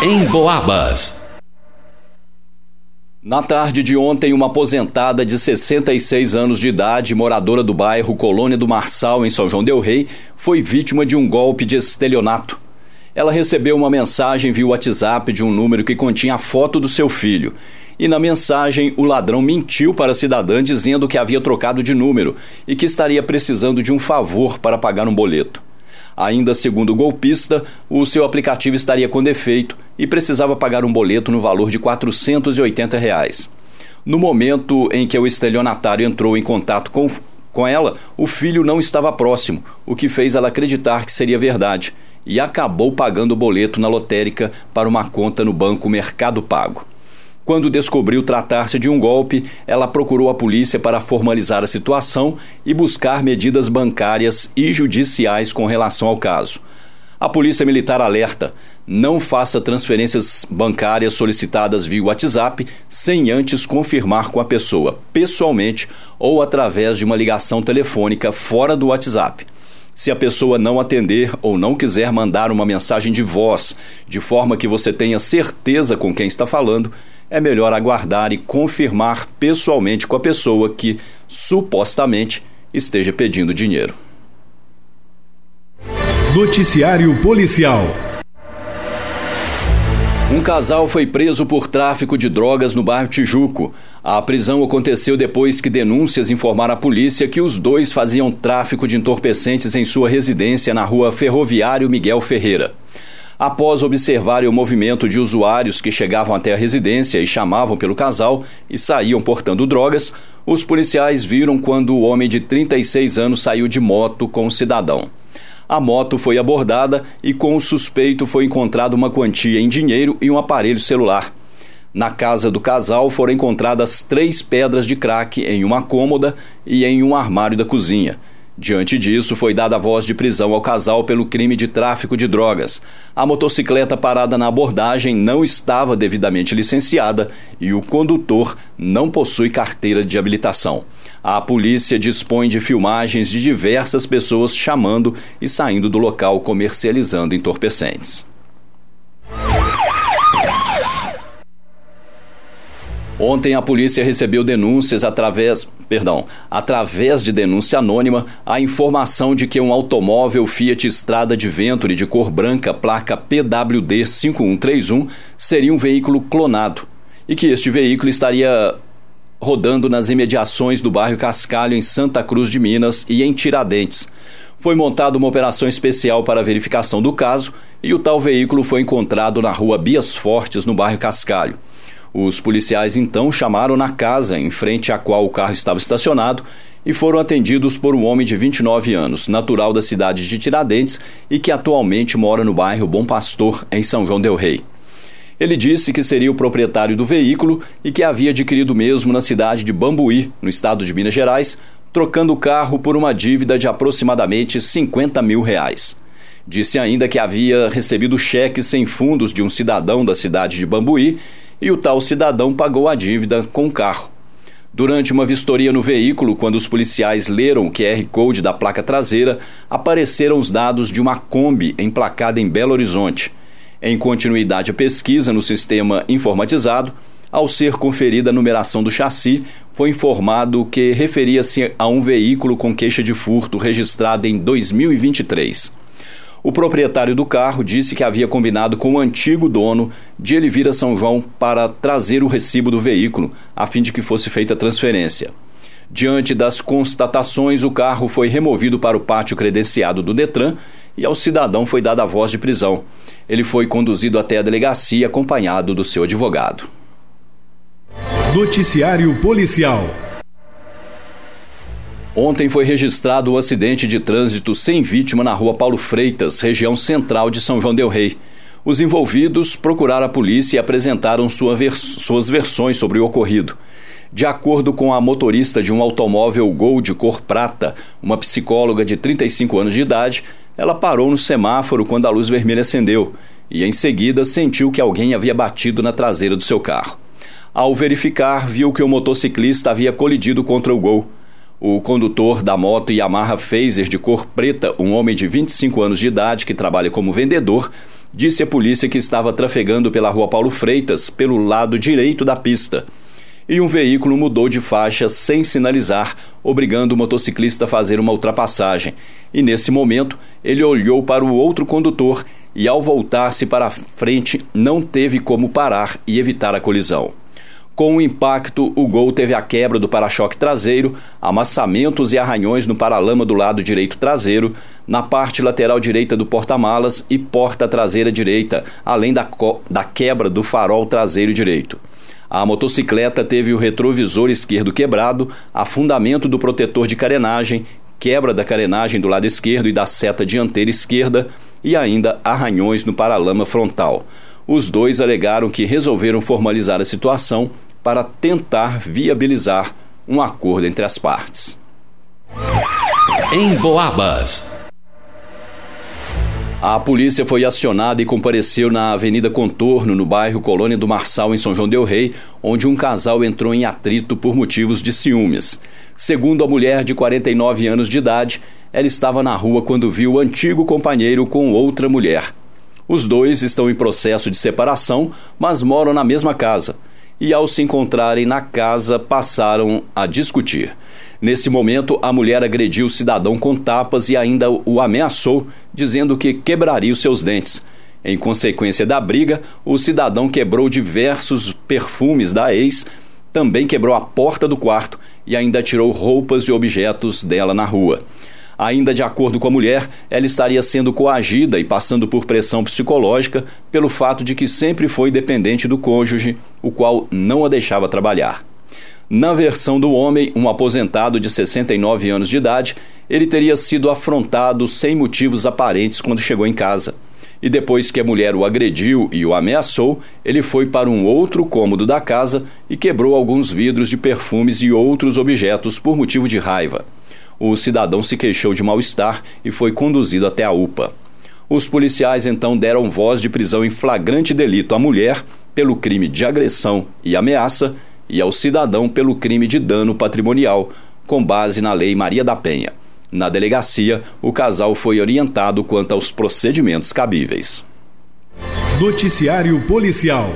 em Boabas. Na tarde de ontem, uma aposentada de 66 anos de idade, moradora do bairro Colônia do Marçal, em São João Del Rei, foi vítima de um golpe de estelionato. Ela recebeu uma mensagem via WhatsApp de um número que continha a foto do seu filho. E na mensagem, o ladrão mentiu para a cidadã dizendo que havia trocado de número e que estaria precisando de um favor para pagar um boleto. Ainda segundo o golpista, o seu aplicativo estaria com defeito e precisava pagar um boleto no valor de 480 reais. No momento em que o estelionatário entrou em contato com, com ela, o filho não estava próximo, o que fez ela acreditar que seria verdade, e acabou pagando o boleto na lotérica para uma conta no banco Mercado Pago. Quando descobriu tratar-se de um golpe, ela procurou a polícia para formalizar a situação e buscar medidas bancárias e judiciais com relação ao caso. A Polícia Militar alerta: não faça transferências bancárias solicitadas via WhatsApp sem antes confirmar com a pessoa, pessoalmente ou através de uma ligação telefônica fora do WhatsApp. Se a pessoa não atender ou não quiser mandar uma mensagem de voz, de forma que você tenha certeza com quem está falando, é melhor aguardar e confirmar pessoalmente com a pessoa que supostamente esteja pedindo dinheiro. Noticiário Policial. Um casal foi preso por tráfico de drogas no bairro Tijuco. A prisão aconteceu depois que denúncias informaram à polícia que os dois faziam tráfico de entorpecentes em sua residência na rua Ferroviário Miguel Ferreira. Após observarem o movimento de usuários que chegavam até a residência e chamavam pelo casal e saíam portando drogas, os policiais viram quando o homem de 36 anos saiu de moto com o cidadão. A moto foi abordada e com o suspeito foi encontrada uma quantia em dinheiro e um aparelho celular. Na casa do casal foram encontradas três pedras de crack em uma cômoda e em um armário da cozinha. Diante disso, foi dada a voz de prisão ao casal pelo crime de tráfico de drogas. A motocicleta parada na abordagem não estava devidamente licenciada e o condutor não possui carteira de habilitação. A polícia dispõe de filmagens de diversas pessoas chamando e saindo do local comercializando entorpecentes. Ontem a polícia recebeu denúncias através, perdão, através de denúncia anônima, a informação de que um automóvel Fiat Strada de Venturi de cor branca, placa PWD 5131, seria um veículo clonado e que este veículo estaria rodando nas imediações do bairro Cascalho em Santa Cruz de Minas e em Tiradentes. Foi montada uma operação especial para a verificação do caso e o tal veículo foi encontrado na rua Bias Fortes, no bairro Cascalho. Os policiais então chamaram na casa em frente à qual o carro estava estacionado e foram atendidos por um homem de 29 anos, natural da cidade de Tiradentes e que atualmente mora no bairro Bom Pastor, em São João Del Rei. Ele disse que seria o proprietário do veículo e que havia adquirido mesmo na cidade de Bambuí, no estado de Minas Gerais, trocando o carro por uma dívida de aproximadamente 50 mil reais. Disse ainda que havia recebido cheques sem fundos de um cidadão da cidade de Bambuí e o tal cidadão pagou a dívida com o carro. Durante uma vistoria no veículo, quando os policiais leram o QR Code da placa traseira, apareceram os dados de uma Kombi emplacada em Belo Horizonte. Em continuidade à pesquisa no sistema informatizado, ao ser conferida a numeração do chassi, foi informado que referia-se a um veículo com queixa de furto registrado em 2023. O proprietário do carro disse que havia combinado com o antigo dono de ele vir a São João para trazer o recibo do veículo, a fim de que fosse feita a transferência. Diante das constatações, o carro foi removido para o pátio credenciado do Detran e ao cidadão foi dada a voz de prisão. Ele foi conduzido até a delegacia acompanhado do seu advogado. Noticiário Policial Ontem foi registrado um acidente de trânsito sem vítima na rua Paulo Freitas, região central de São João Del Rei. Os envolvidos procuraram a polícia e apresentaram sua vers suas versões sobre o ocorrido. De acordo com a motorista de um automóvel Gol de cor prata, uma psicóloga de 35 anos de idade, ela parou no semáforo quando a luz vermelha acendeu e, em seguida, sentiu que alguém havia batido na traseira do seu carro. Ao verificar, viu que o motociclista havia colidido contra o Gol. O condutor da moto Yamaha Phaser de cor preta, um homem de 25 anos de idade que trabalha como vendedor, disse à polícia que estava trafegando pela rua Paulo Freitas, pelo lado direito da pista. E um veículo mudou de faixa sem sinalizar, obrigando o motociclista a fazer uma ultrapassagem. E nesse momento, ele olhou para o outro condutor e, ao voltar-se para a frente, não teve como parar e evitar a colisão. Com o impacto, o Gol teve a quebra do para-choque traseiro, amassamentos e arranhões no paralama do lado direito traseiro, na parte lateral direita do porta-malas e porta traseira direita, além da, da quebra do farol traseiro direito. A motocicleta teve o retrovisor esquerdo quebrado, afundamento do protetor de carenagem, quebra da carenagem do lado esquerdo e da seta dianteira esquerda e ainda arranhões no paralama frontal. Os dois alegaram que resolveram formalizar a situação para tentar viabilizar um acordo entre as partes. Em Boabas. A polícia foi acionada e compareceu na Avenida Contorno, no bairro Colônia do Marçal, em São João Del Rei, onde um casal entrou em atrito por motivos de ciúmes. Segundo a mulher de 49 anos de idade, ela estava na rua quando viu o antigo companheiro com outra mulher. Os dois estão em processo de separação, mas moram na mesma casa e, ao se encontrarem na casa, passaram a discutir. Nesse momento, a mulher agrediu o cidadão com tapas e ainda o ameaçou, dizendo que quebraria os seus dentes. Em consequência da briga, o cidadão quebrou diversos perfumes da ex, também quebrou a porta do quarto e ainda tirou roupas e objetos dela na rua. Ainda de acordo com a mulher, ela estaria sendo coagida e passando por pressão psicológica pelo fato de que sempre foi dependente do cônjuge, o qual não a deixava trabalhar. Na versão do homem, um aposentado de 69 anos de idade, ele teria sido afrontado sem motivos aparentes quando chegou em casa. E depois que a mulher o agrediu e o ameaçou, ele foi para um outro cômodo da casa e quebrou alguns vidros de perfumes e outros objetos por motivo de raiva o cidadão se queixou de mal-estar e foi conduzido até a UPA. Os policiais então deram voz de prisão em flagrante delito à mulher pelo crime de agressão e ameaça e ao cidadão pelo crime de dano patrimonial, com base na Lei Maria da Penha. Na delegacia, o casal foi orientado quanto aos procedimentos cabíveis. Noticiário Policial